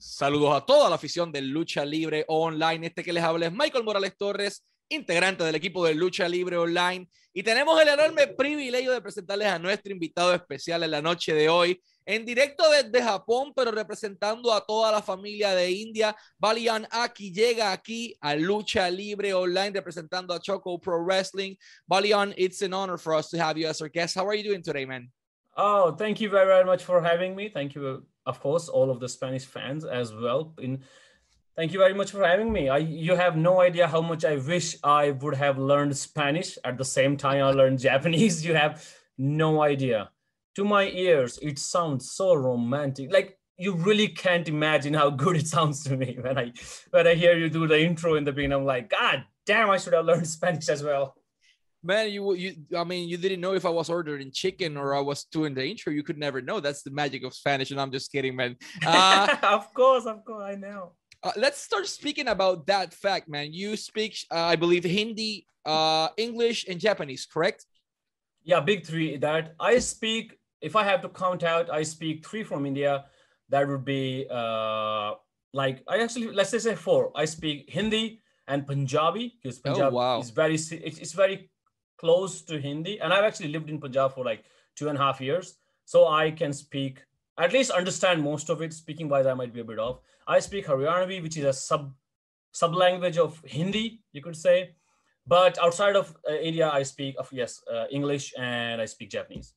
Saludos a toda la afición de Lucha Libre Online. Este que les habla es Michael Morales Torres, integrante del equipo de Lucha Libre Online. Y tenemos el enorme privilegio de presentarles a nuestro invitado especial en la noche de hoy, en directo desde Japón, pero representando a toda la familia de India. Balian Aki llega aquí a Lucha Libre Online representando a Choco Pro Wrestling. Balian, it's an honor for us to have you as our guest. How are you doing today, man? Oh, thank you very, very much for having me. Thank you of course, all of the Spanish fans as well. In thank you very much for having me. I you have no idea how much I wish I would have learned Spanish at the same time I learned Japanese. You have no idea. To my ears, it sounds so romantic. Like you really can't imagine how good it sounds to me when I when I hear you do the intro in the beginning. I'm like, God damn, I should have learned Spanish as well man you you i mean you didn't know if i was ordering chicken or i was doing the intro. You could never know. That's the magic of spanish and i'm just kidding man. Uh, of course of course i know. uh, let's start speaking about that fact man. You speak uh, i believe hindi uh, english and japanese correct? Yeah big three. That i speak if i have to count out i speak three from india. That would be uh like i actually let's say four. I speak hindi and punjabi because punjabi oh, wow. is very it's very close to Hindi. And I've actually lived in Punjab for like two and a half years. So I can speak, at least understand most of it. Speaking wise, I might be a bit off. I speak Haryanvi, which is a sub sub language of Hindi, you could say. But outside of uh, India, I speak of yes, uh, English and I speak Japanese.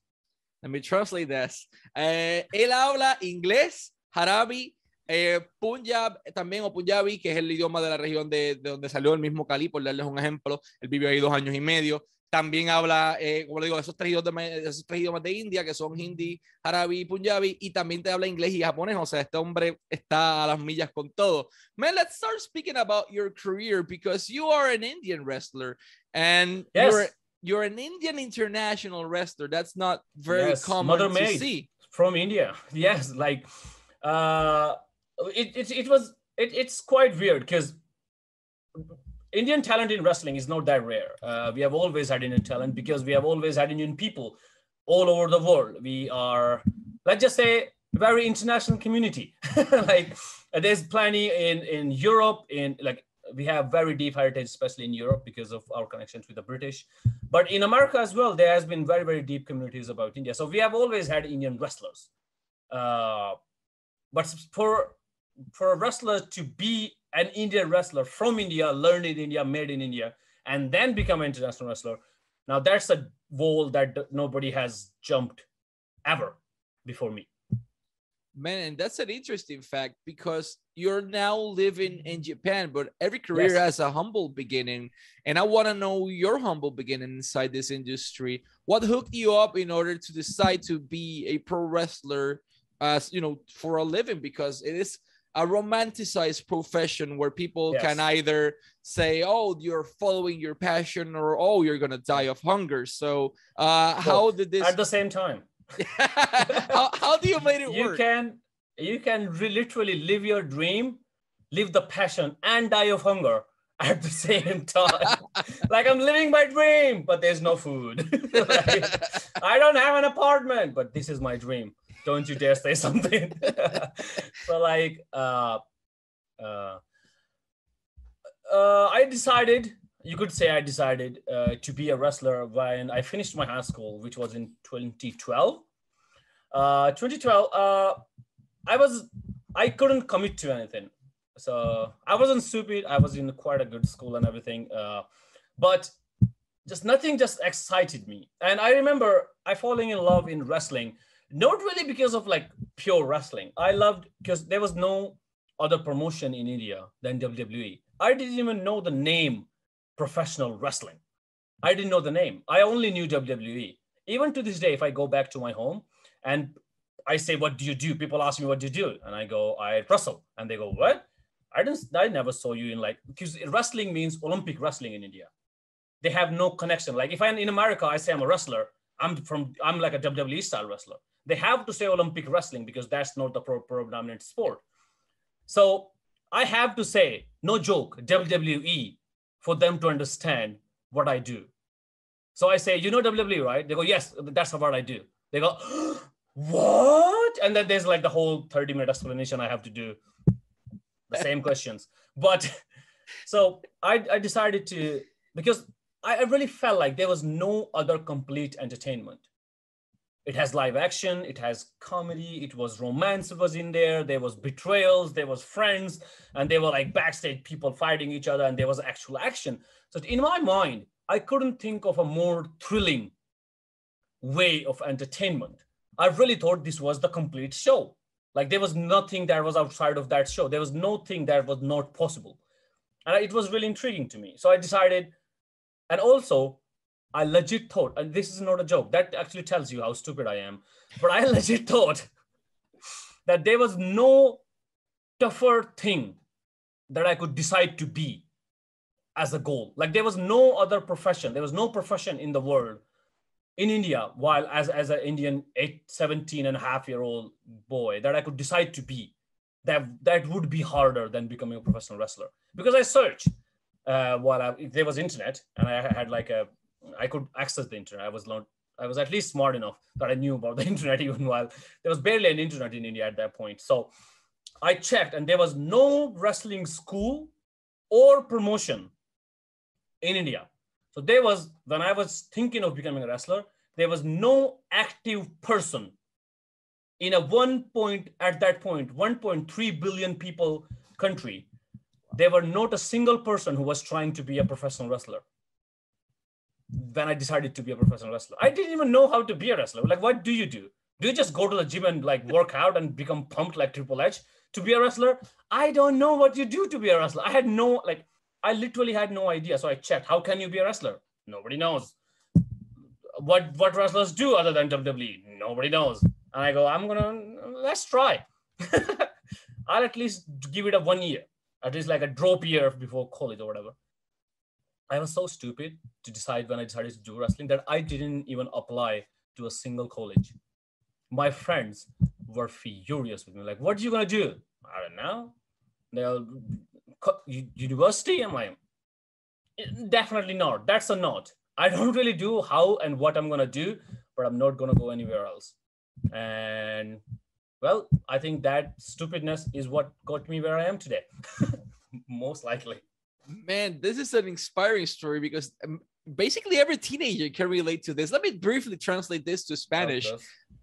Let me translate this. Eh, él habla inglés, Harabi, eh, Punjab también o Punjabi, que es el idioma de la región de, de, donde salió el mismo Khali, por darles un ejemplo. Él vivió ahí dos años y medio. También habla, eh, como le digo, esos tres, idiomas de, esos tres idiomas de India, que son hindi, árabe y punjabi, y también te habla inglés y japonés. O sea, este hombre está a las millas con todo. Man, let's start speaking about your career because you are an Indian wrestler and yes. you're, you're an Indian international wrestler. That's not very yes. common Mother to see. From India. Yes, like uh it, it, it was it, it's quite weird because Indian talent in wrestling is not that rare. Uh, we have always had Indian talent because we have always had Indian people all over the world. We are, let's just say, very international community. like there's plenty in in Europe. In like we have very deep heritage, especially in Europe because of our connections with the British. But in America as well, there has been very very deep communities about India. So we have always had Indian wrestlers. Uh, but for for a wrestler to be an Indian wrestler from India, learned in India, made in India, and then become an international wrestler. Now that's a wall that nobody has jumped ever before me. Man, and that's an interesting fact because you're now living in Japan, but every career yes. has a humble beginning. And I want to know your humble beginning inside this industry. What hooked you up in order to decide to be a pro wrestler as you know for a living? Because it is a romanticized profession where people yes. can either say, "Oh, you're following your passion," or "Oh, you're gonna die of hunger." So, uh, so how did this at the same time? how, how do you make it you work? You can you can literally live your dream, live the passion, and die of hunger at the same time. like I'm living my dream, but there's no food. like, I don't have an apartment, but this is my dream don't you dare say something. so like uh, uh, uh, I decided, you could say I decided uh, to be a wrestler when I finished my high school, which was in 2012. Uh, 2012, uh, I was, I couldn't commit to anything. So I wasn't stupid. I was in quite a good school and everything. Uh, but just nothing just excited me. And I remember I falling in love in wrestling not really because of like pure wrestling. I loved because there was no other promotion in India than WWE. I didn't even know the name professional wrestling. I didn't know the name. I only knew WWE. Even to this day, if I go back to my home and I say, "What do you do?" People ask me, "What do you do?" And I go, "I wrestle." And they go, "What?" I didn't. I never saw you in like because wrestling means Olympic wrestling in India. They have no connection. Like if I'm in America, I say I'm a wrestler. I'm from. I'm like a WWE style wrestler they have to say Olympic wrestling because that's not the predominant sport. So I have to say, no joke, WWE for them to understand what I do. So I say, you know WWE, right? They go, yes, that's what I do. They go, what? And then there's like the whole 30 minute explanation I have to do. the same questions. But so I, I decided to because I, really felt like there was no other complete entertainment. It has live action, it has comedy, it was romance was in there, there was betrayals, there was friends, and they were like backstage people fighting each other, and there was actual action. So in my mind, I couldn't think of a more thrilling way of entertainment. I really thought this was the complete show. Like there was nothing that was outside of that show. There was nothing that was not possible. And it was really intriguing to me. So I decided, and also I legit thought, and this is not a joke, that actually tells you how stupid I am. But I legit thought that there was no tougher thing that I could decide to be as a goal. Like there was no other profession, there was no profession in the world in India, while as, as an Indian eight, 17 and a half year old boy, that I could decide to be, that that would be harder than becoming a professional wrestler. Because I searched uh, while I, there was internet and I had like a, I could access the internet. I was not, I was at least smart enough that I knew about the internet even while there was barely an internet in India at that point. So I checked and there was no wrestling school or promotion in India. So there was, when I was thinking of becoming a wrestler, there was no active person in a one point, at that point, 1.3 billion people country. There were not a single person who was trying to be a professional wrestler. When I decided to be a professional wrestler, I didn't even know how to be a wrestler. Like, what do you do? Do you just go to the gym and like work out and become pumped like Triple H to be a wrestler? I don't know what you do to be a wrestler. I had no like I literally had no idea. So I checked, how can you be a wrestler? Nobody knows. What what wrestlers do other than WWE? Nobody knows. And I go, I'm gonna let's try. I'll at least give it a one year, at least like a drop year before college or whatever. I was so stupid to decide when I decided to do wrestling that I didn't even apply to a single college. My friends were furious with me. Like, what are you gonna do? I don't know. They'll university? Am I? Eh, definitely not. That's a not. I don't really do how and what I'm gonna do, but I'm not gonna go anywhere else. And well, I think that stupidness is what got me where I am today. Most likely. Man, this is an inspiring story because um, basically every teenager can relate to this. Let me briefly translate this to Spanish.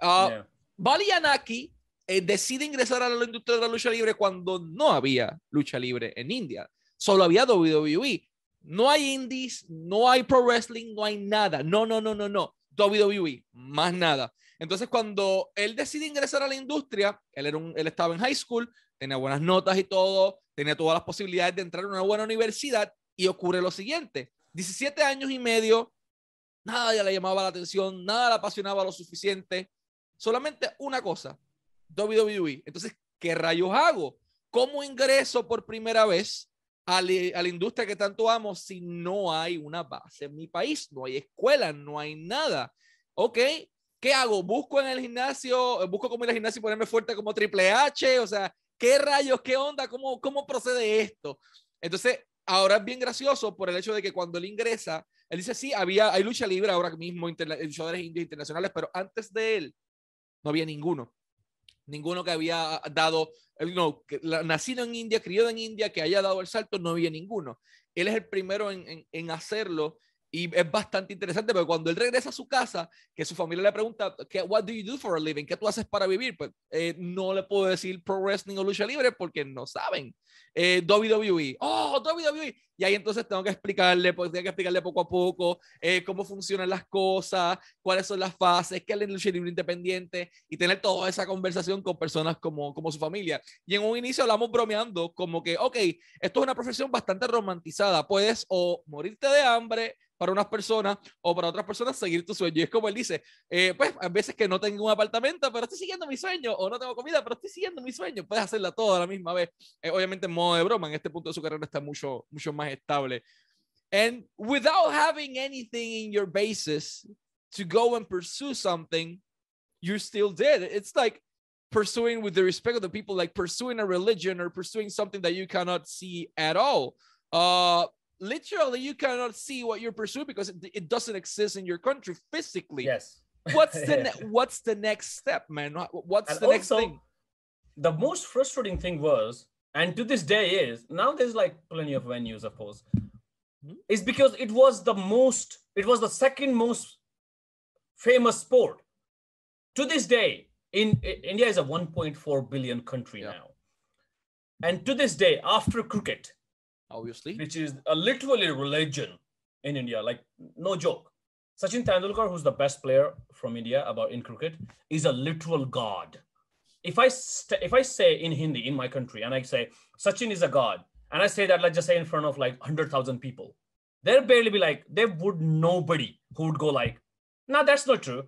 Uh, yeah. Baliyan Akki eh, decide ingresar a la industria de la lucha libre cuando no había lucha libre en India. Solo había WWE. No hay indies, no hay pro wrestling, no hay nada. No, no, no, no, no. WWE, más nada. Entonces, cuando él decide ingresar a la industria, él, era un, él estaba en high school, tenía buenas notas y todo, tenía todas las posibilidades de entrar a una buena universidad y ocurre lo siguiente. 17 años y medio, nada ya le llamaba la atención, nada le apasionaba lo suficiente. Solamente una cosa, WWE. Entonces, ¿qué rayos hago? ¿Cómo ingreso por primera vez a, la industria que tanto amo si no hay una base en mi país? No hay escuela, no hay nada. Ok, ¿qué hago? ¿Busco en el gimnasio, busco como ir al gimnasio y ponerme fuerte como Triple H? O sea, ¿qué rayos, qué onda? ¿Cómo, cómo procede esto? Entonces, ahora es bien gracioso por el hecho de que cuando él ingresa, él dice, sí, había, hay lucha libre ahora mismo, luchadores indios internacionales, pero antes de él no había ninguno ninguno que había dado, no, que, nacido en India, criado en India, que haya dado el salto, no había ninguno. Él es el primero en hacerlo y es bastante interesante porque cuando él regresa a su casa, que su familia le pregunta, ¿qué, what do you do for a living? ¿Qué tú haces para vivir? Pues eh, no le puedo decir pro wrestling o lucha libre porque no saben. Eh, WWE, oh, WWE. Y ahí entonces tengo que explicarle, pues tengo que explicarle poco a poco eh, cómo funcionan las cosas, cuáles son las fases, qué es la lucha libre independiente y tener toda esa conversación con personas como, como su familia. Y en un inicio hablamos bromeando como que, ok, esto es una profesión bastante romantizada, puedes o morirte de hambre, para unas personas o para otras personas seguir tu sueño. Y es como él dice, eh, pues a veces que no tengo un apartamento, pero estoy siguiendo mi sueño, o no tengo comida, pero estoy siguiendo mi sueño, puedes hacerla toda a la misma vez. Eh, obviamente en modo de broma, en este punto de su carrera está mucho, mucho más estable. And without having anything in your basis to go and pursue something, you're still dead. It's like pursuing with the respect of the people, like pursuing a religion or pursuing something that you cannot see at all. Uh, literally you cannot see what you're pursuing because it, it doesn't exist in your country physically. Yes. What's the ne- what's the next step, man? What's and the next thing? The most frustrating thing was and to this day is now there's like plenty of venues, of course. Mhm. Is because it was the most, it was the second most famous sport. To this day, in I- India is a 1.4 billion country Yeah. now. And to this day, after cricket, Obviously. which is a literally religion in India, like no joke. Sachin Tendulkar, who's the best player from India about in cricket, is a literal god. If I st- if I say in Hindi in my country and I say Sachin is a god, and I say that let's just say in front of like hundred thousand people, there'll barely be like there would nobody who would go like, no, that's not true.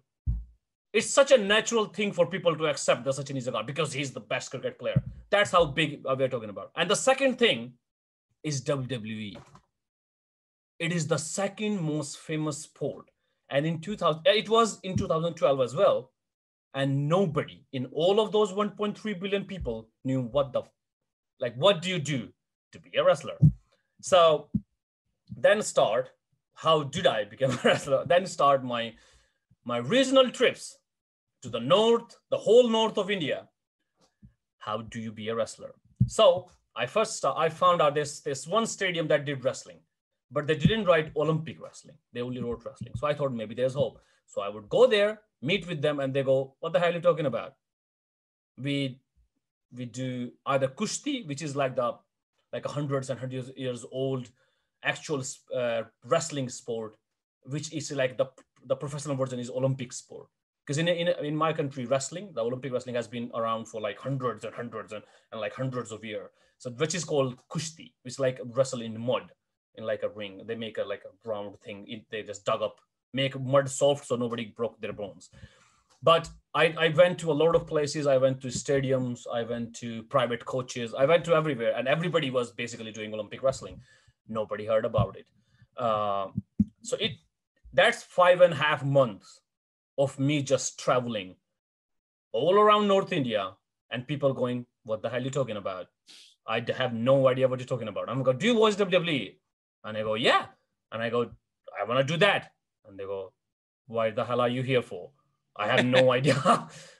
It's such a natural thing for people to accept that Sachin is a god because he's the best cricket player. That's how big we're talking about. And the second thing is WWE. It is the second most famous sport. And in 2000, it was in 2012 as well. And nobody in all of those 1.3 billion people knew what the, like, what do you do to be a wrestler? So then start, how did I become a wrestler? Then start my, my regional trips to the north, the whole north of India. How do you be a wrestler? So I first I found out this this one stadium that did wrestling, but they didn't write Olympic wrestling. They only wrote wrestling. So I thought maybe there's hope. So I would go there, meet with them, and they go, "What the hell are you talking about?" We we do either kushti, which is like the like hundreds and hundreds years old actual uh, wrestling sport, which is like the the professional version is Olympic sport. Because in, in in my country, wrestling, the Olympic wrestling has been around for like hundreds and hundreds and, and like hundreds of years. So which is called kushti, which is like wrestle in mud in like a ring. They make a like a round thing. It, they just dug up, make mud soft so nobody broke their bones. But I, I went to a lot of places. I went to stadiums. I went to private coaches. I went to everywhere, and everybody was basically doing Olympic wrestling. Nobody heard about it. Uh, so it that's five and a half months of me just traveling all around North India and people going, What the hell are you talking about? I have no idea what you're talking about. I'm going, Do you watch WWE? And I go, Yeah. And I go, I want to do that. And they go, Why the hell are you here for? I have no idea.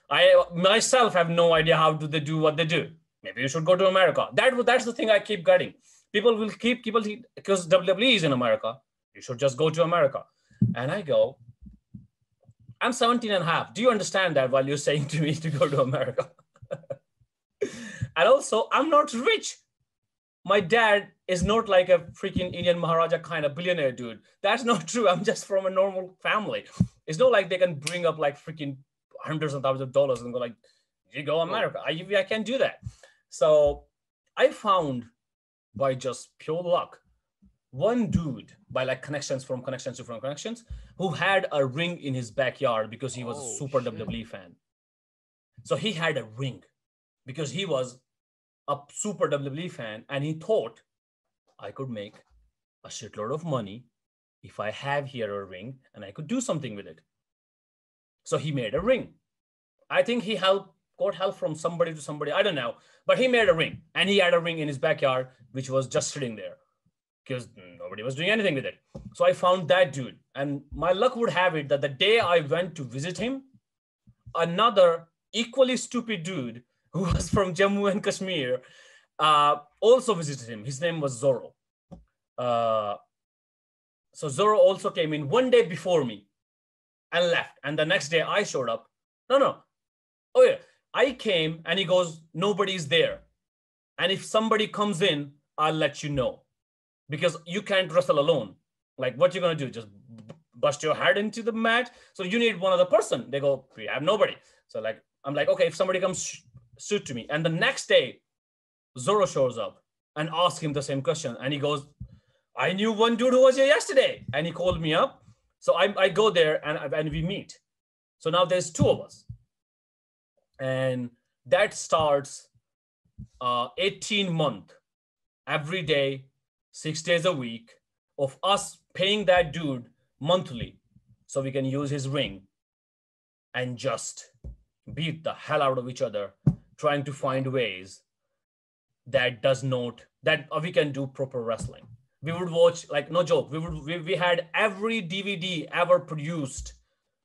I myself have no idea how do they do what they do. Maybe you should go to America. That that's the thing I keep getting. People will keep people because WWE is in America. You should just go to America. And I go, I'm 17 and a half. Do you understand that while you're saying to me to go to America? and also, I'm not rich. My dad is not like a freaking Indian Maharaja kind of billionaire dude. That's not true. I'm just from a normal family. It's not like they can bring up like freaking hundreds of thousands of dollars and go like, you go America. I, I can't do that. So I found by just pure luck one dude by like connections from connections to from connections who had a ring in his backyard because he was Oh, a super shit. WWE fan. So he had a ring because he was a super WWE fan and he thought I could make a shitload of money if I have here a ring and I could do something with it. So he made a ring. I think he helped got help from somebody to somebody. I don't know, but he made a ring and he had a ring in his backyard which was just sitting there because nobody was doing anything with it. So I found that dude, and my luck would have it that the day I went to visit him, another equally stupid dude who was from Jammu and Kashmir uh, also visited him. His name was Zorro. Uh, so Zorro also came in one day before me and left. And the next day I showed up. No, no. Oh, yeah. I came and he goes, Nobody's there. And if somebody comes in, I'll let you know because you can't wrestle alone. Like, what you're gonna do? Just bust your head into the mat? So you need one other person. They go, we have nobody. So like, I'm like, okay, if somebody comes shoot to me, and the next day, Zoro shows up and asks him the same question, and he goes, I knew one dude who was here yesterday, and he called me up. So I, I go there and and we meet. So now there's two of us, and that starts uh 18 month every day six days a week of us paying that dude monthly so we can use his ring and just beat the hell out of each other trying to find ways that does not that we can do proper wrestling. We would watch like no joke we would we, we had every dvd ever produced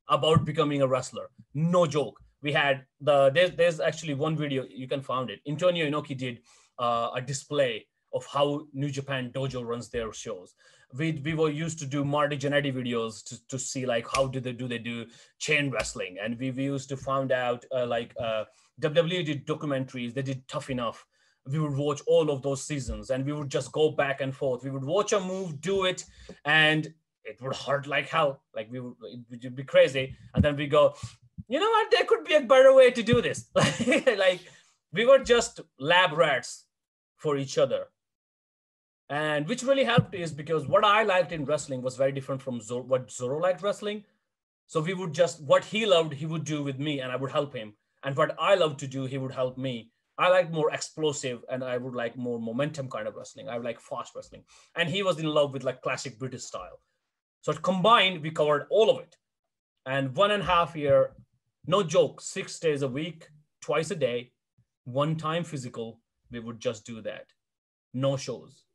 about becoming a wrestler. No joke. We had the there's, there's actually one video you can find it. Antonio inoki did uh, a display of how New Japan Dojo runs their shows. We, we were used to do Marty Jannetty videos to, to see like how do they do? They do chain wrestling, and we, we used to find out uh, like uh, WWE did documentaries. They did Tough Enough. We would watch all of those seasons, and we would just go back and forth. We would watch a move, do it, and it would hurt like hell. Like we would, it would be crazy, and then we go, you know what? There could be a better way to do this. like we were just lab rats for each other and which really helped is because what I liked in wrestling was very different from what Zoro liked wrestling. So we would just what he loved, he would do with me, and I would help him. And what I love to do, he would help me. I like more explosive, and I would like more momentum kind of wrestling. I would like fast wrestling, and he was in love with like classic British style. So combined, we covered all of it. And one and a half year, no joke, six days a week, twice a day, one time physical. We would just do that, no shows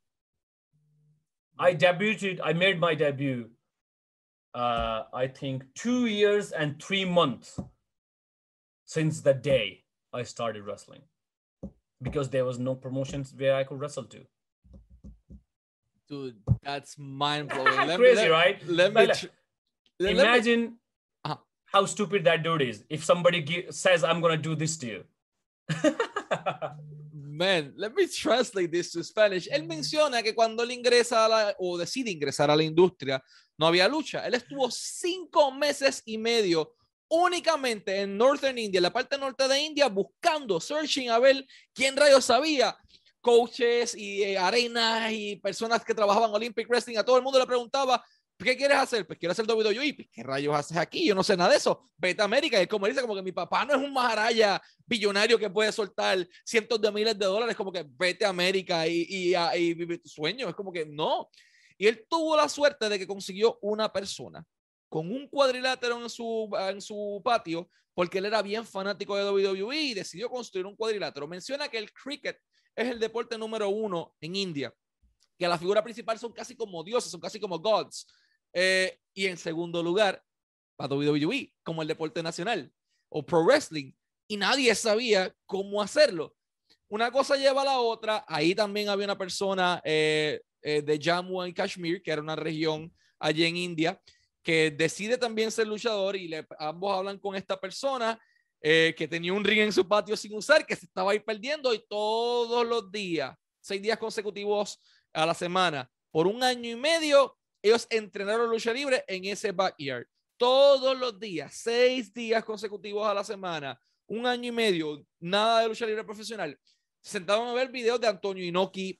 I debuted, I made my debut, uh, I think two years and three months since the day I started wrestling because there was no promotions where I could wrestle to. Dude, that's mind blowing. Crazy, let, right? Let me tr- imagine me... Uh-huh. how stupid that dude is. If somebody says, I'm going to do this to you. man, let me translate this to Spanish. Él menciona que cuando él ingresa a la, o decide ingresar a la industria, no había lucha. Él estuvo cinco meses y medio únicamente en Northern India, en la parte norte de India, buscando, searching a ver quién rayos sabía. Coaches y eh, arenas y personas que trabajaban Olympic Wrestling, a todo el mundo le preguntaba, ¿qué quieres hacer? Pues quiero hacer WWE. Pues, ¿Qué rayos haces aquí? Yo no sé nada de eso. Vete a América. Y es como dice, como que mi papá no es un maharaya billonario que puede soltar cientos de miles de dólares. Como que vete a América y, y, y vive tu sueño. Es como que no. Y él tuvo la suerte de que consiguió una persona con un cuadrilátero en su, en su patio, porque él era bien fanático de WWE y decidió construir un cuadrilátero. Menciona que el cricket es el deporte número uno en India, que la figura principal son casi como dioses, son casi como gods. Eh, y en segundo lugar, para WWE, como el deporte nacional o pro wrestling. Y nadie sabía cómo hacerlo. Una cosa lleva a la otra. Ahí también había una persona eh, eh, de Jammu y Kashmir, que era una región allí en India, que decide también ser luchador y ambos hablan con esta persona que tenía un ring en su patio sin usar, que se estaba ahí perdiendo y todos los días, seis días consecutivos a la semana, por un año y medio, ellos entrenaron lucha libre en ese backyard. Todos los días, seis días consecutivos a la semana, un año y medio, nada de lucha libre profesional. Se sentaban a ver videos de Antonio Inoki,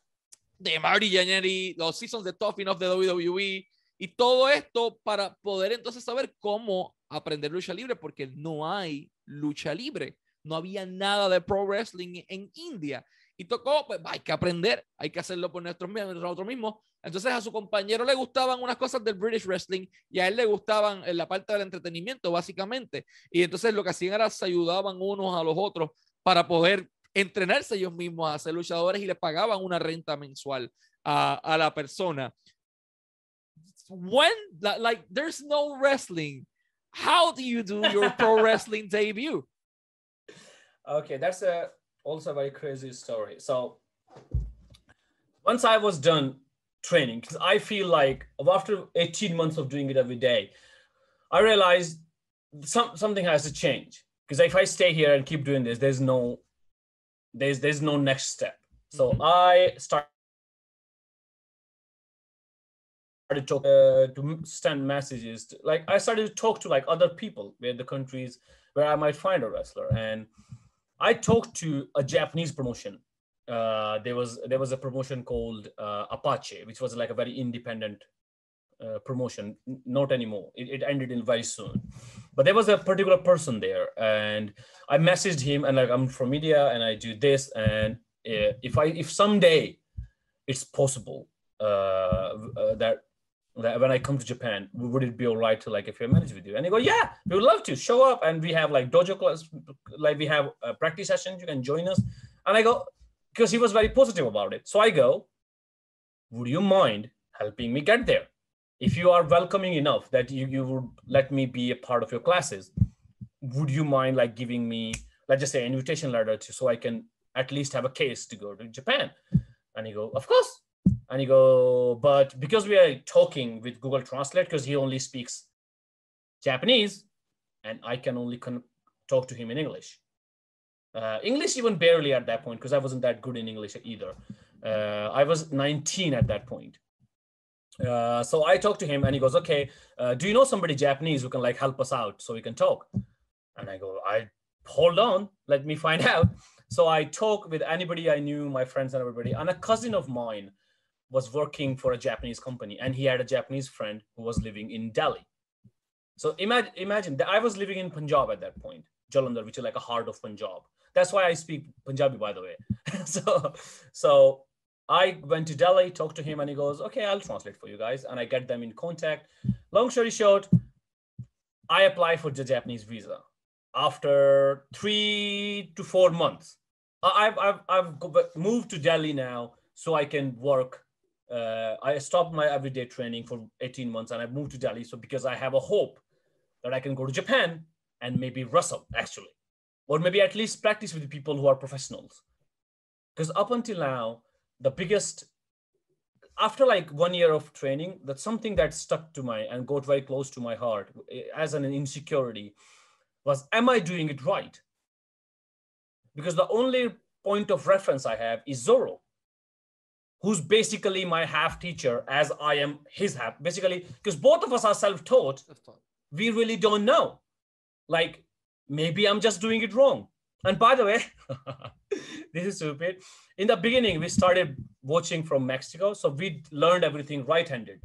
de Marty Jannetty, los seasons de Tough Enough de WWE, y todo esto para poder entonces saber cómo aprender lucha libre, porque no hay lucha libre. No había nada de pro wrestling en India. Y tocó, pues hay que aprender, hay que hacerlo por nosotros, nosotros mismos. Entonces a su compañero le gustaban unas cosas del British Wrestling y a él le gustaban en la parte del entretenimiento, básicamente. Y entonces lo que hacían era se ayudaban unos a los otros para poder entrenarse ellos mismos a ser luchadores y le pagaban una renta mensual a, a la persona. When, like, there's no wrestling, how do you do your pro wrestling debut? Okay, that's a also a very crazy story. So once I was done training because I feel like after 18 months of doing it every day, I realized some something has to change. Because if I stay here and keep doing this, there's no there's there's no next step. So mm-hmm. I started to talk uh, to send messages. To, like I started to talk to like other people where the countries where I might find a wrestler, and I talked to a Japanese promotion uh, there was there was a promotion called uh, Apache, which was like a very independent uh, promotion. Not anymore. It, it, ended in very soon. But there was a particular person there, and I messaged him and like I'm from India and I do this, and uh, if I if someday it's possible uh, uh, that that when I come to Japan, would it be all right to like if manage with you? And they go, yeah, we would love to show up, and we have like dojo class, like we have a practice sessions. You can join us. And I go, because he was very positive about it. So I go, would you mind helping me get there? If you are welcoming enough that you, you would let me be a part of your classes, would you mind like giving me, let's just say, an invitation letter to so I can at least have a case to go to Japan. And he go, of course. And he go, but because we are talking with Google Translate, because he only speaks Japanese, and I can only con- talk to him in English. Uh, English even barely at that point because I wasn't that good in English either. Uh, I was 19 at that point. Uh, so I talked to him and he goes, okay, uh, do you know somebody Japanese who can like help us out so we can talk? And I go, I hold on, let me find out. So I talk with anybody I knew, my friends and everybody. And a cousin of mine was working for a Japanese company and he had a Japanese friend who was living in Delhi. So imagine, imagine that I was living in Punjab at that point, Jalandhar, which is like a heart of Punjab. That's why I speak Punjabi, by the way. so, so I went to Delhi, talked to him, and he goes, "Okay, I'll translate for you guys," and I get them in contact. Long story short, I apply for the Japanese visa after three to four months. I've I've I've moved to Delhi now, so I can work. Uh, I stopped my everyday training for 18 months, and I moved to Delhi. So because I have a hope that I can go to Japan and maybe wrestle actually, or maybe at least practice with people who are professionals. Because up until now, the biggest after like one year of training, that's something that stuck to my and got very close to my heart eh, as an insecurity was am I doing it right? Because the only point of reference I have is Zoro, who's basically my half teacher as I am his half. Basically, because both of us are self-taught, we really don't know. Like maybe I'm just doing it wrong. And by the way, this is stupid. In the beginning, we started watching from Mexico, so we learned everything right-handed.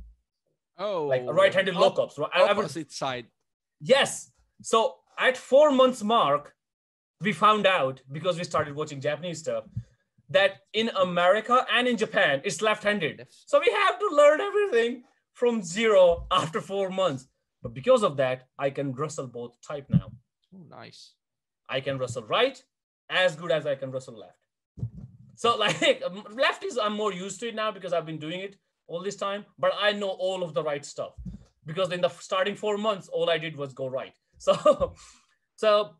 Oh, like right-handed lockups. Opposite side. Yes. So at four months mark, we found out because we started watching Japanese stuff that in America and in Japan it's left-handed. So we have to learn everything from zero after four months. But because of that, I can wrestle both type now. Oh, nice. I can wrestle right as good as I can wrestle left. So like left is I'm more used to it now because I've been doing it all this time, but I know all of the right stuff because in the starting four months, all I did was go right. So, so,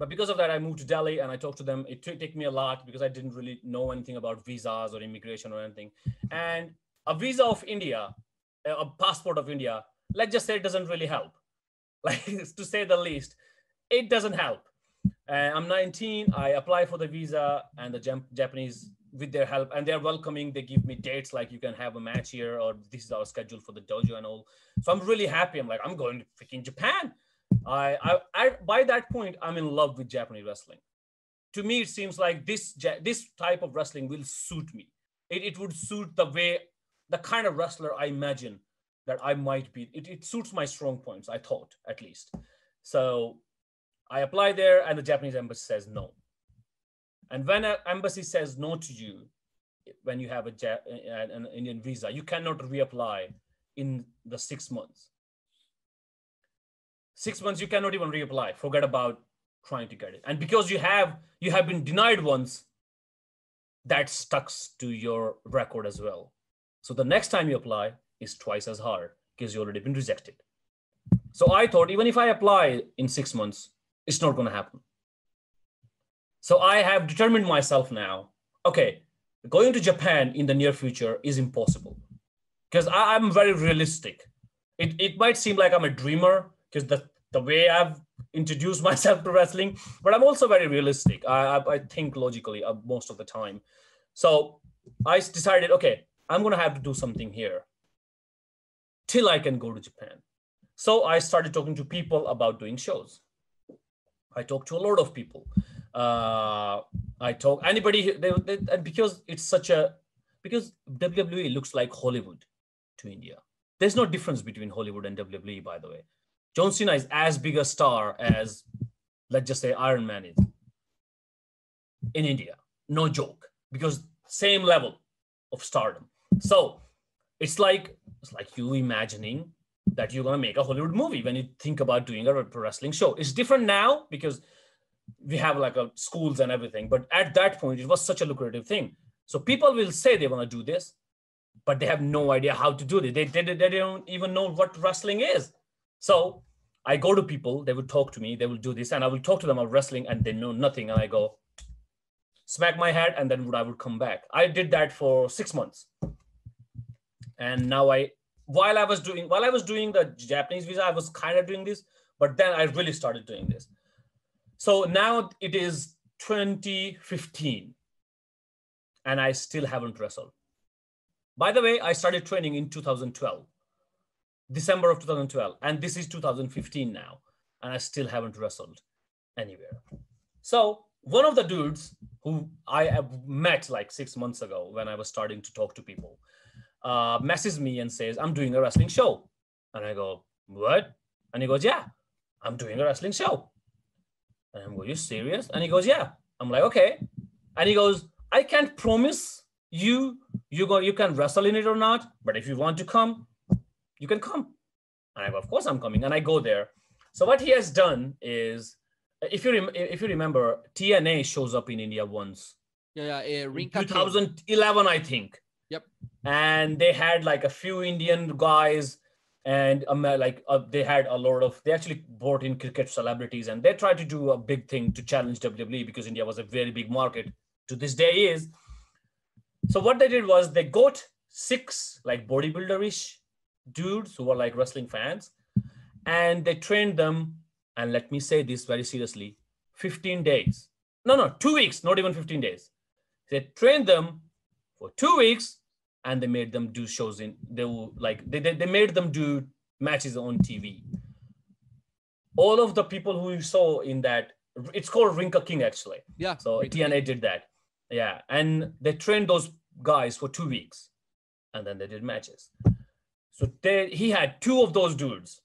but because of that, I moved to Delhi and I talked to them. It took me a lot because I didn't really know anything about visas or immigration or anything. And a visa of India, a passport of India, let's just say it doesn't really help. Like to say the least, it doesn't help. Uh, I'm 19. I apply for the visa, and the Japanese, with their help, and they're welcoming. They give me dates like you can have a match here, or this is our schedule for the dojo and all. So I'm really happy. I'm like, I'm going to freaking Japan. I, I, I, by that point, I'm in love with Japanese wrestling. To me, it seems like this, this type of wrestling will suit me. It, it would suit the way, the kind of wrestler I imagine that I might be. It, it suits my strong points, I thought, at least. So I apply there, and the Japanese embassy says no. And when an embassy says no to you, when you have a, an Indian visa, you cannot reapply in the six months. Six months, you cannot even reapply. Forget about trying to get it. And because you have you have been denied once, that stucks to your record as well. So the next time you apply is twice as hard because you already been rejected. So I thought even if I apply in six months, it's not going to happen. So I have determined myself now. Okay, going to Japan in the near future is impossible because I'm very realistic. It, it might seem like I'm a dreamer because the, the way I've introduced myself to wrestling, but I'm also very realistic. I, I, I think logically uh, most of the time. So I decided, okay, I'm going to have to do something here till I can go to Japan. So I started talking to people about doing shows. I talked to a lot of people. Uh, I talk anybody they, they, and because it's such a because WWE looks like Hollywood to India. There's no difference between Hollywood and WWE, by the way. John Cena is as big a star as, let's just say, Iron Man is in India. No joke, because same level of stardom. So it's like it's like you imagining that you're gonna make a Hollywood movie when you think about doing a wrestling show. It's different now because we have like a schools and everything, but at that point it was such a lucrative thing. So people will say they want to do this, but they have no idea how to do it. They, they, they don't even know what wrestling is. So I go to people, they would talk to me, they will do this, and I will talk to them about wrestling, and they know nothing. And I go, smack my head, and then I would come back. I did that for six months, and now I while I was doing while I was doing the Japanese visa, I was kind of doing this, but then I really started doing this. So now it is 2015, and I still haven't wrestled. By the way, I started training in 2012, December of 2012, and this is 2015 now, and I still haven't wrestled anywhere. So one of the dudes who I met like six months ago when I was starting to talk to people uh, messages me and says, I'm doing a wrestling show. And I go, What? And he goes, Yeah, I'm doing a wrestling show. And I'm going, You serious? And he goes, Yeah. I'm like, Okay. And he goes, I can't promise you you go you can wrestle in it or not, but if you want to come, you can come. And I go, Of course I'm coming. And I go there. So what he has done is if you rem- if you remember, TNA shows up in India once. Yeah, yeah, uh, Ring 2011, I think. Yep. And they had like a few Indian guys, and um, like uh, they had a lot of. They actually brought in cricket celebrities, and they tried to do a big thing to challenge WWE because India was a very big market. To this day is. So what they did was they got six like bodybuilderish dudes who were like wrestling fans, and they trained them and let me say this very seriously 15 days. No no two weeks not even 15 days. They trained them for two weeks and they made them do shows in they were like they, they, they made them do matches on tv all of the people who you saw in that it's called Ring Ka King actually. Yeah so tna did that. Yeah and they trained those guys for two weeks and then they did matches so they he had two of those dudes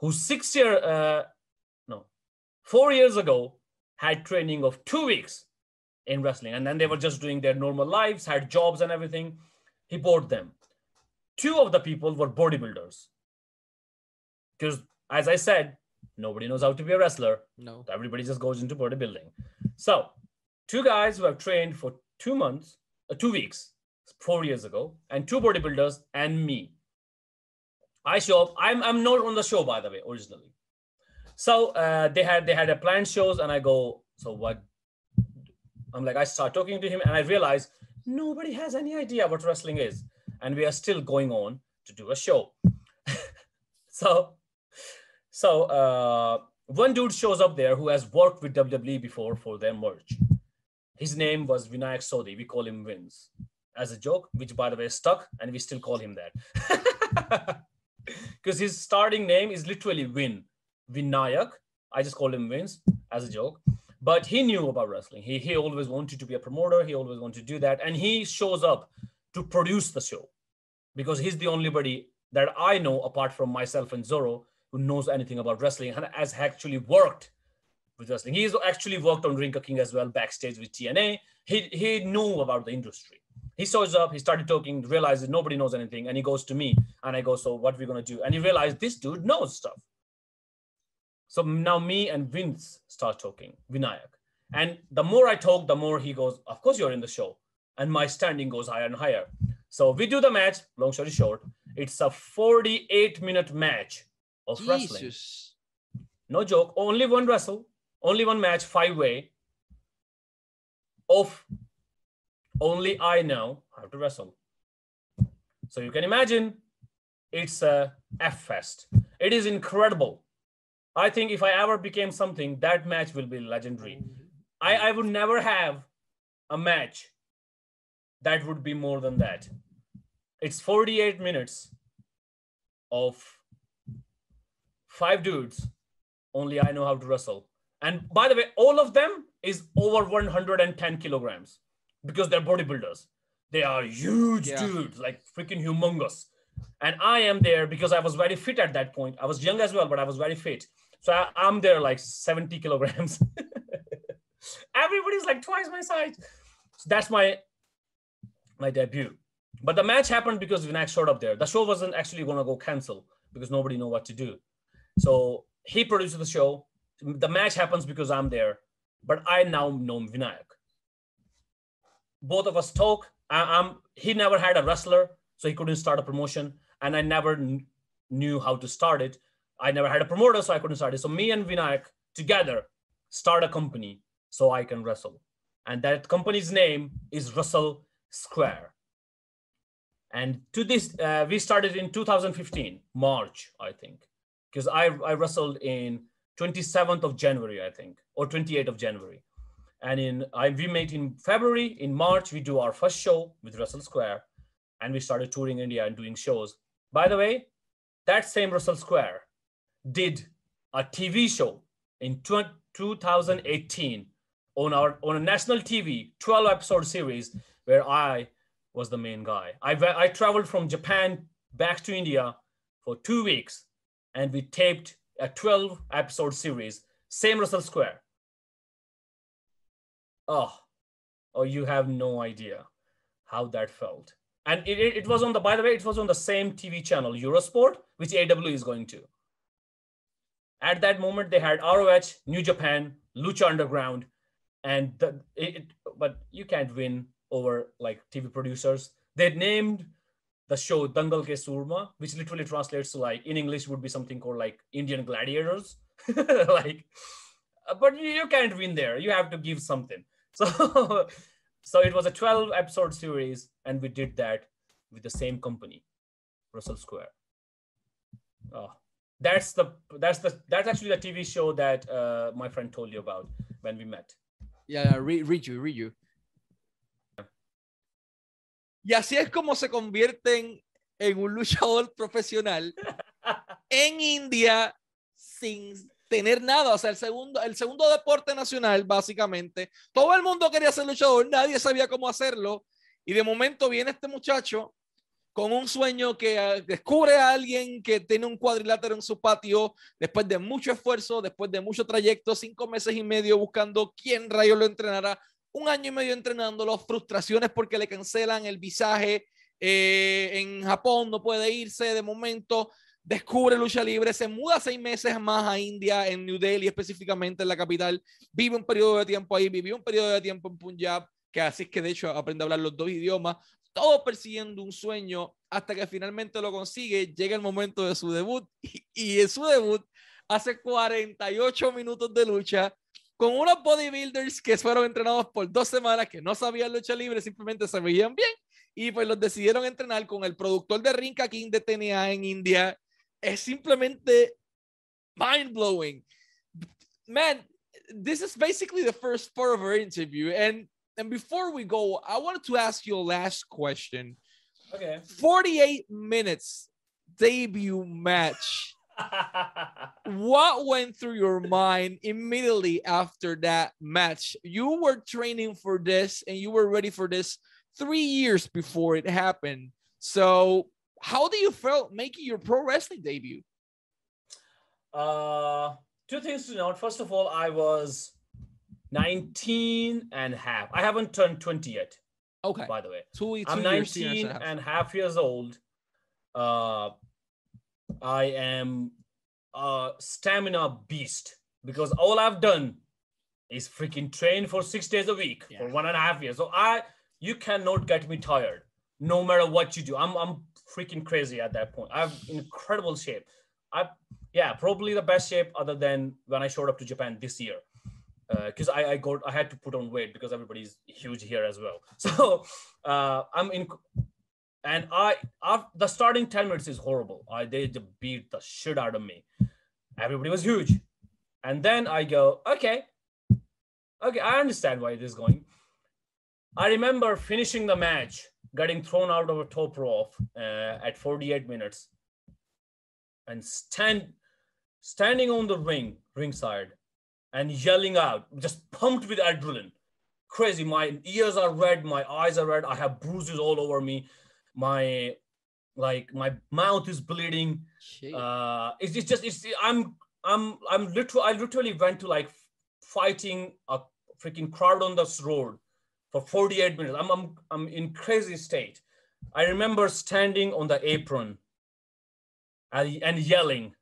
who six year uh, no four years ago had training of two weeks in wrestling. And then they were just doing their normal lives had jobs and everything. He bought them. Two of the people were bodybuilders. Because as i said nobody knows how to be a wrestler. No. Everybody just goes into bodybuilding. So two guys who have trained for two months uh, two weeks four years ago and two bodybuilders and me I show up. I'm I'm not on the show by the way originally. So uh, they had they had a planned shows and I go. So what? I'm like I start talking to him and I realize nobody has any idea what wrestling is, and we are still going on to do a show. so so uh, one dude shows up there who has worked with WWE before for their merch. His name was Vinayak Sodhi. We call him Vince as a joke, which by the way stuck, and we still call him that. because his starting name is literally Win, Vinayak. I just call him Vince as a joke. But he knew about wrestling. He, he always wanted to be a promoter. He always wanted to do that. And he shows up to produce the show because he's the only body that I know, apart from myself and Zorro, who knows anything about wrestling and has actually worked with wrestling. He's actually worked on Ring Ka King as well, backstage with TNA. He, he knew about the industry he shows up, he started talking, realizes nobody knows anything, and he goes to me, and I go, so what are we gonna do? And he realized this dude knows stuff. So now me and Vince start talking, Vinayak. And the more I talk, the more he goes, of course you're in the show. And my standing goes higher and higher. So we do the match, long story short, it's a 48 minute match of Jesus. wrestling. No joke, only one wrestle, only one match, five way of only I know how to wrestle. So you can imagine it's a F fest. It is incredible. I think if I ever became something, that match will be legendary. I, I would never have a match that would be more than that. It's 48 minutes of five dudes. Only I know how to wrestle. And by the way, all of them is over 110 kilograms because they're bodybuilders. They are huge yeah. dudes, like freaking humongous. And I am there because I was very fit at that point. I was young as well, but I was very fit. So I, am there like 70 kilograms. Everybody's like twice my size. So that's my my debut. But the match happened because Vinayak showed up there. The show wasn't actually gonna go cancel because nobody knew what to do. So he produced the show. The match happens because I'm there, but I now know Vinayak both of us talk. I, am he never had a wrestler, so he couldn't start a promotion, and I never kn- knew how to start it. I never had a promoter, so I couldn't start it. So me and Vinayak together start a company so I can wrestle. and that company's name is Wrestle Square. And to this, uh, we started in 2015, March, I think, because I, I wrestled in 27th of January, I think, or 28th of January. And in I, we met in February. In March, we do our first show with Wrestle Square, and we started touring India and doing shows. By the way, that same Wrestle Square did a TV show in 2018 on our on a national TV 12 episode series where I was the main guy. I I traveled from Japan back to India for two weeks, and we taped a 12 episode series, same Wrestle Square. Oh, oh, you have no idea how that felt. And it, it, was on the, by the way, it was on the same TV channel, Eurosport, which AW is going to. At that moment, they had ROH, New Japan, Lucha Underground, and the, it, but you can't win over like TV producers. They named the show Dangal Ke Surma, which literally translates to like in English would be something called like Indian gladiators. like, but you can't win there. You have to give something. So, so it was a 12 episode series, and we did that with the same company, Wrestle Square. Oh, that's the that's the that's actually the TV show that uh, my friend told you about when we met. Yeah, read, read you, read you. Y así es como se convierten en un luchador profesional en India sin tener nada. O sea, el segundo, el segundo deporte nacional, básicamente. Todo el mundo quería ser luchador, nadie sabía cómo hacerlo. Y de momento viene este muchacho con un sueño que ah, descubre a alguien que tiene un cuadrilátero en su patio después de mucho esfuerzo, después de mucho trayecto, cinco meses y medio buscando quién rayo lo entrenará, un año y medio entrenándolo, frustraciones porque le cancelan el visaje eh, en Japón, no puede irse de momento, descubre lucha libre, se muda seis meses más a India, en New Delhi específicamente, en la capital, vive un periodo de tiempo ahí, vivió un periodo de tiempo en Punjab, que así es que de hecho aprende a hablar los dos idiomas, todo persiguiendo un sueño hasta que finalmente lo consigue, llega el momento de su debut y, en su debut hace 48 minutos de lucha con unos bodybuilders que fueron entrenados por dos semanas, que no sabían lucha libre, simplemente se veían bien y pues los decidieron entrenar con el productor de Rinka King de TNA en India. Es simplemente mind blowing. Man, this is basically the first part of our interview and and before we go, I wanted to ask you a last question. Okay. 48 minutes debut match. what went through your mind immediately after that match? You were training for this and you were ready for this three years before it happened. So, how do you feel making your pro wrestling debut? Uh, two things to note. First of all, I was 19 and a half. I haven't turned 20 yet. Okay. By the way, two, two I'm 19 and, and half years old. Uh, I am a stamina beast because all I've done is freaking train for six days a week yeah. for one and a half years. So I, you cannot get me tired, no matter what you do. I'm, I'm freaking crazy at that point. I'm in incredible shape. I, yeah, probably the best shape other than when I showed up to Japan this year because uh, I, I got I had to put on weight because everybody's huge here as well. So uh, I'm in, and I the starting ten minutes is horrible. I they beat the shit out of me. Everybody was huge, and then I go okay, okay I understand why this is going. I remember finishing the match, getting thrown out of a top rope uh, at 48 minutes, and stand standing on the ring ringside and yelling out, just pumped with adrenaline. Crazy. My ears are red, my eyes are red. I have bruises all over me. My like my mouth is bleeding. Uh, it's, it's just it's I'm I'm I'm literally I literally went to like fighting a freaking crowd on this road for 48 minutes. I'm I'm I'm in crazy state. I remember standing on the apron and, and yelling,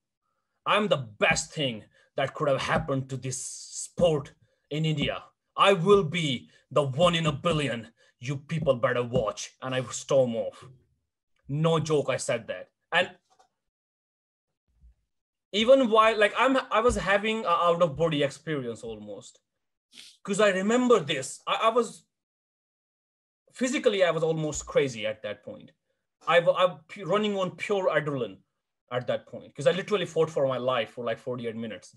"I'm the best thing that could have happened to this sport in India. I will be the one in a billion. You people better watch. And I storm off. No joke, I said that. And even while like I'm I was having an out of body experience almost. because I remember this. I, I, was physically, I was almost crazy at that point. I was running on pure adrenaline at that point because I literally fought for my life for like 48 minutes.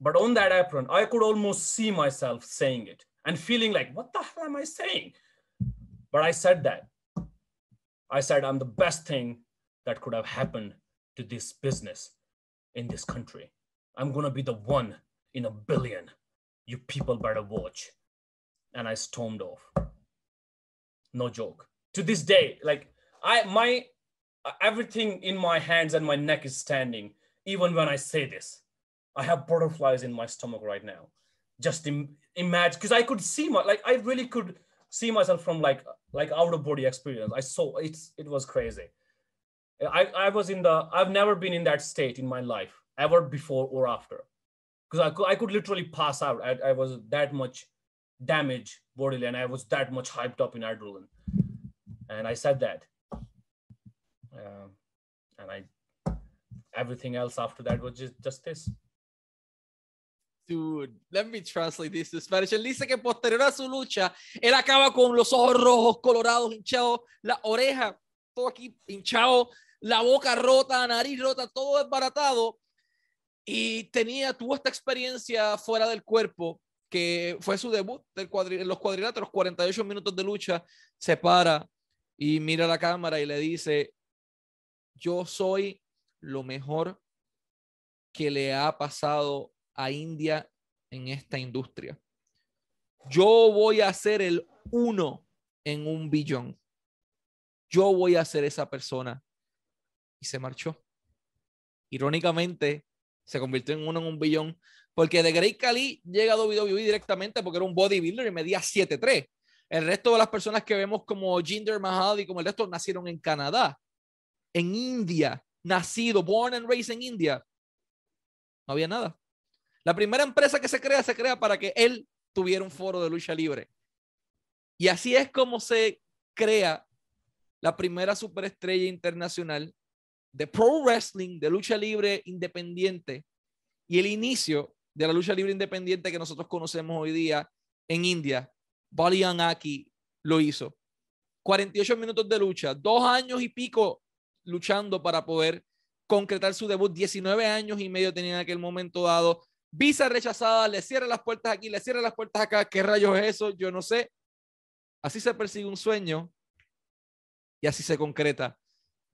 But on that apron, I could almost see myself saying it and feeling like, what the hell am I saying? But I said that. I said, I'm the best thing that could have happened to this business in this country. I'm going to be the one in a billion. You people better watch. And I stormed off. No joke. To this day, like I my everything in my hands and my neck is standing even when I say this. I have butterflies in my stomach right now. Just Im- imagine because I could see my like I really could see myself from like like out of body experience. I saw it's it was crazy. I, I was in the I've never been in that state in my life ever before or after because I could, I could literally pass out. I, I was that much damage bodily and I was that much hyped up in adrenaline. And I said that. Uh, and I everything else after that was just, just this. Dude, let me translate this to Spanish. Él dice que posterior a su lucha, él acaba con los ojos rojos, colorados, hinchados, la oreja, todo aquí hinchado, la boca rota, nariz rota, todo desbaratado. Y tenía, tuvo esta experiencia fuera del cuerpo, que fue su debut del en los cuadriláteros, 48 minutos de lucha, se para y mira la cámara y le dice, yo soy lo mejor que le ha pasado a India en esta industria. Yo voy a ser el uno en un billón. Yo voy a ser esa persona. Y se marchó. Irónicamente, se convirtió en uno en un billón. Porque de Great Khali llega a WWE directamente porque era un bodybuilder y medía 7'3. El resto de las personas que vemos como Jinder Mahal y como el resto nacieron en Canadá, en India, nacido, born and raised en India. No había nada. La primera empresa que se crea se crea para que él tuviera un foro de lucha libre. Y así es como se crea la primera superestrella internacional de pro wrestling, de lucha libre independiente y el inicio de la lucha libre independiente que nosotros conocemos hoy día en India. Balian Aki lo hizo. 48 minutos de lucha, dos años y pico luchando para poder concretar su debut. 19 años y medio tenía en aquel momento dado visa rechazada, le cierra las puertas aquí, le cierra las puertas acá, ¿qué rayos es eso? Yo no sé. Así se persigue un sueño y así se concreta.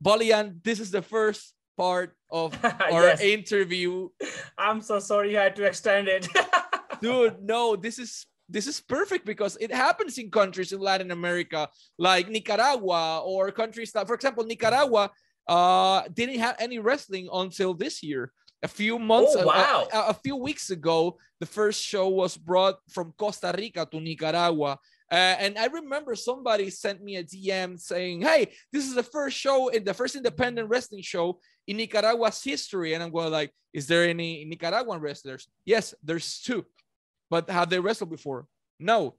Bolian, this is the first part of our yes. interview. I'm so sorry I had to extend it. Dude, no, this is this is perfect because it happens in countries in Latin America like Nicaragua or countries that, for example, Nicaragua uh, didn't have any wrestling until this year a few months oh, wow. a, a, a, few weeks ago the first show was brought from costa rica to nicaragua uh, and i remember somebody sent me a dm saying hey this is the first show in the first independent wrestling show in nicaragua's history and i'm going like is there any nicaraguan wrestlers yes there's two but have they wrestled before no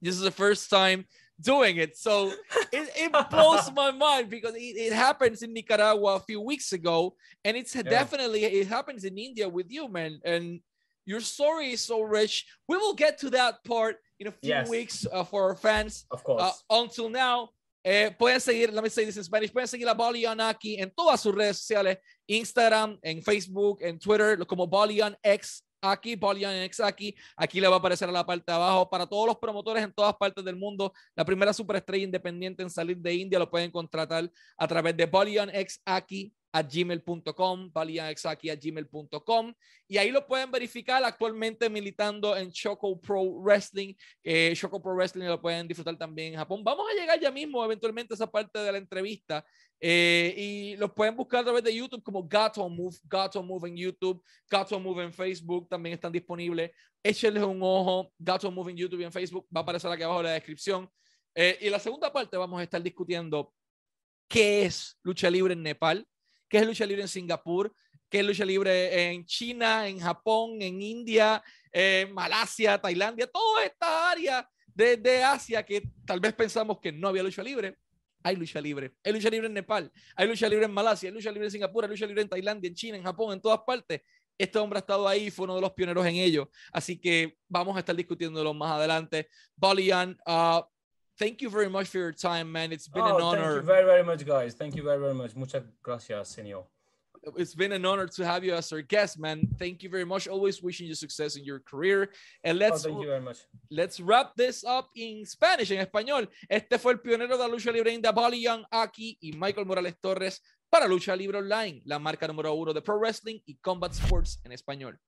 this is the first time doing it. So it, it blows my mind because it, it, happens in Nicaragua a few weeks ago, and it's yeah. definitely it happens in India with you, man. And your story is so rich. We will get to that part in a few yes. weeks uh, for our fans. Of course. Uh, until now, eh, pueden seguir, let me say this in Spanish, pueden seguir a Balian aquí en todas sus redes sociales, Instagram, en Facebook, en Twitter, como Balian X aquí, X aquí, aquí le va a aparecer a la parte de abajo. Para todos los promotores en todas partes del mundo, la primera superestrella independiente en salir de India lo pueden contratar a través de X aquí a gmail.com, gmail.com y ahí lo pueden verificar actualmente militando en Choco Pro Wrestling. Eh, Choco Pro Wrestling lo pueden disfrutar también en Japón. Vamos a llegar ya mismo eventualmente a esa parte de la entrevista eh, y los pueden buscar a través de YouTube como Gato Move, Gato Move en YouTube, Gato Move en Facebook también están disponibles. Échenles un ojo, Gato Move en YouTube y en Facebook, va a aparecer aquí abajo en la descripción. Eh, y la segunda parte vamos a estar discutiendo qué es lucha libre en Nepal, qué es lucha libre en Singapur, qué es lucha libre en China, en Japón, en India, en Malasia, Tailandia, toda esta área de, de Asia que tal vez pensamos que no había lucha libre hay lucha libre. Hay lucha libre en Nepal, hay lucha libre en Malasia, hay lucha libre en Singapur, hay lucha libre en Tailandia, en China, en Japón, en todas partes. este hombre ha estado ahí, fue uno de los pioneros en ello. Así que vamos a estar discutiéndolo más adelante. Bolian, uh, thank you very much for your time, man. It's been oh, an honor. Thank you very, very much, guys. Thank you very, very much. Muchas gracias, senor. It's been an honor to have you as our guest, man. Thank you very much. Always wishing you success in your career. And let's oh, thank you very much. let's wrap this up in Spanish, en español. Este fue el pionero de la lucha libre india, Bali Young, Akki y Michael Morales Torres para Lucha Libre Online, la marca número uno de Pro Wrestling y Combat Sports en español.